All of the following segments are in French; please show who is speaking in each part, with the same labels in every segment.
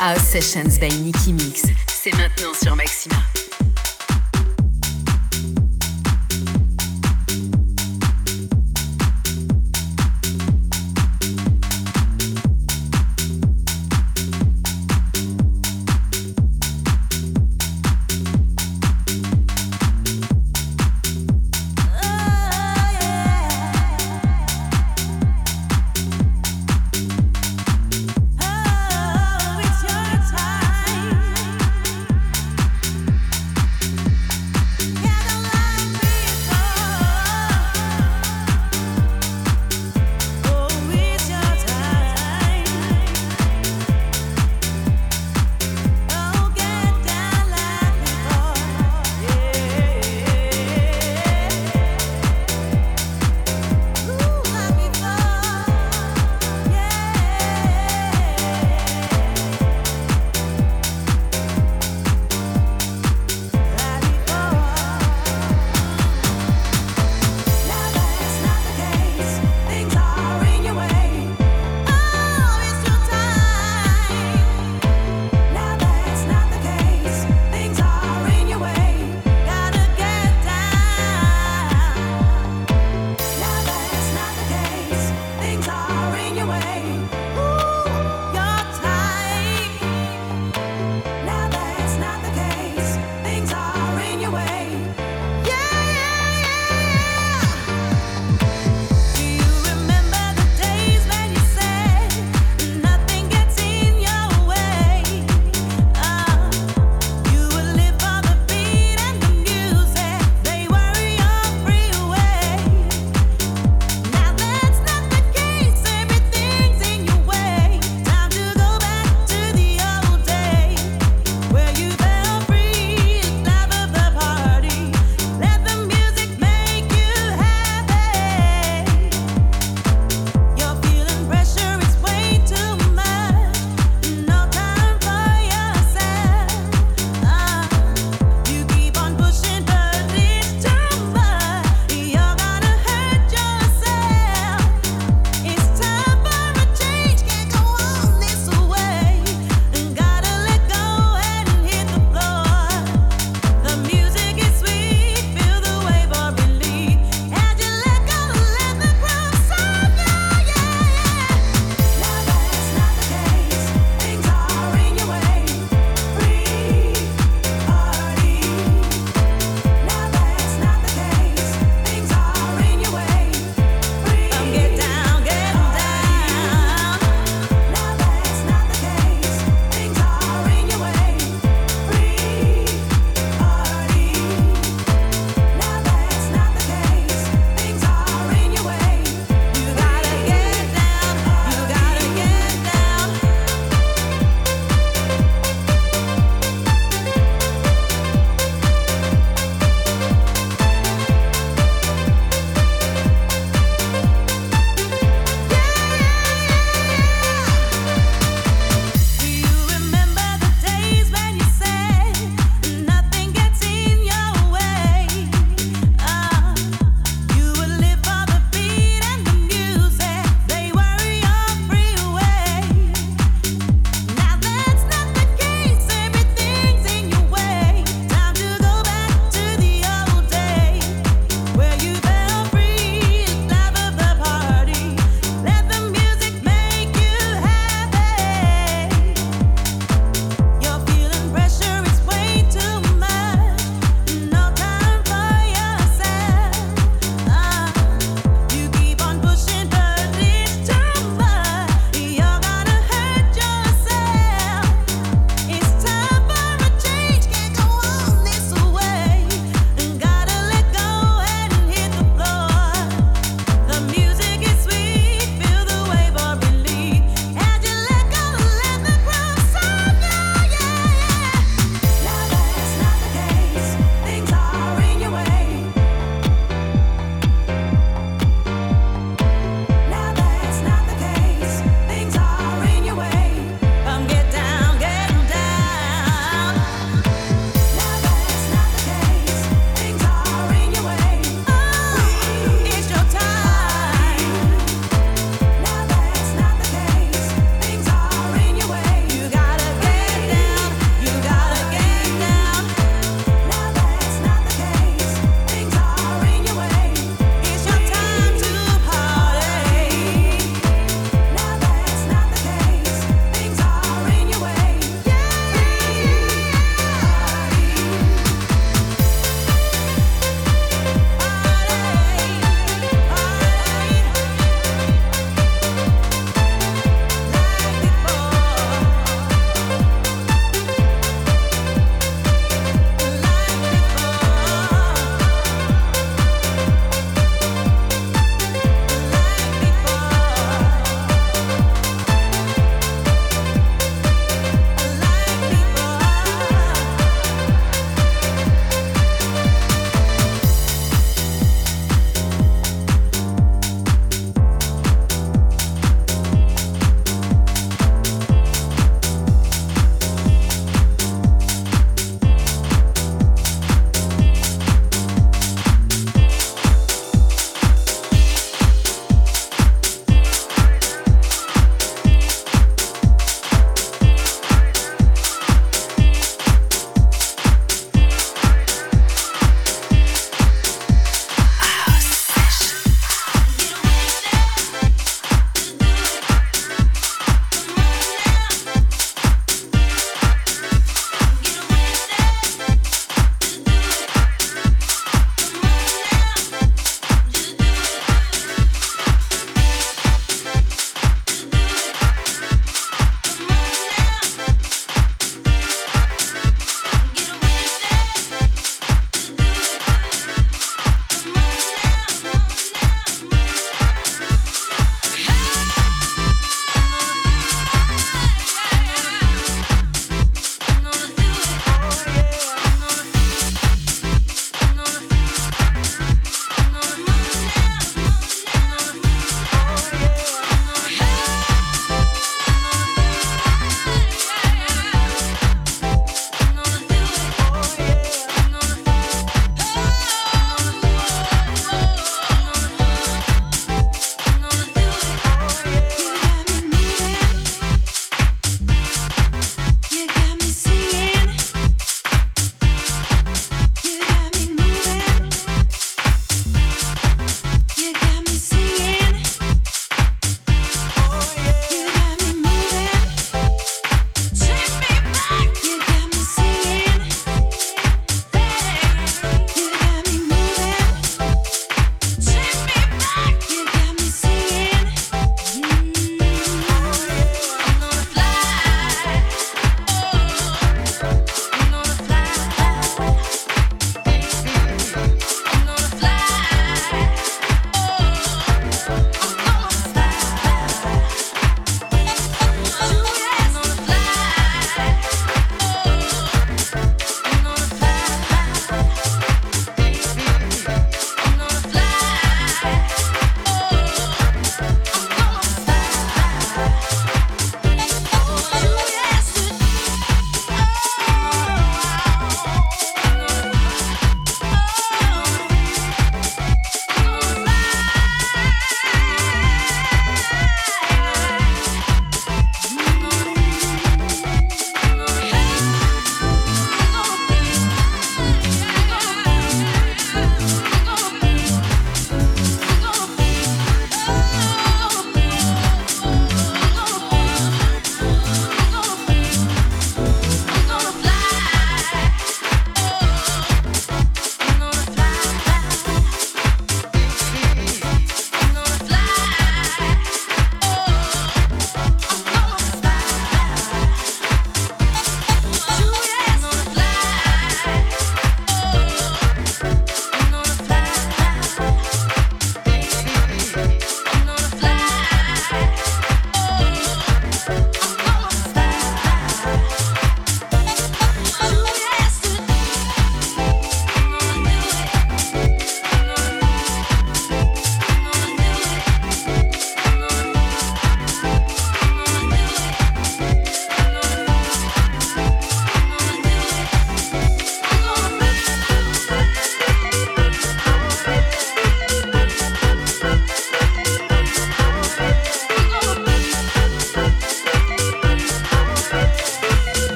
Speaker 1: House Sessions by Nicky Mix. C'est maintenant sur Maxima.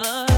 Speaker 2: lover.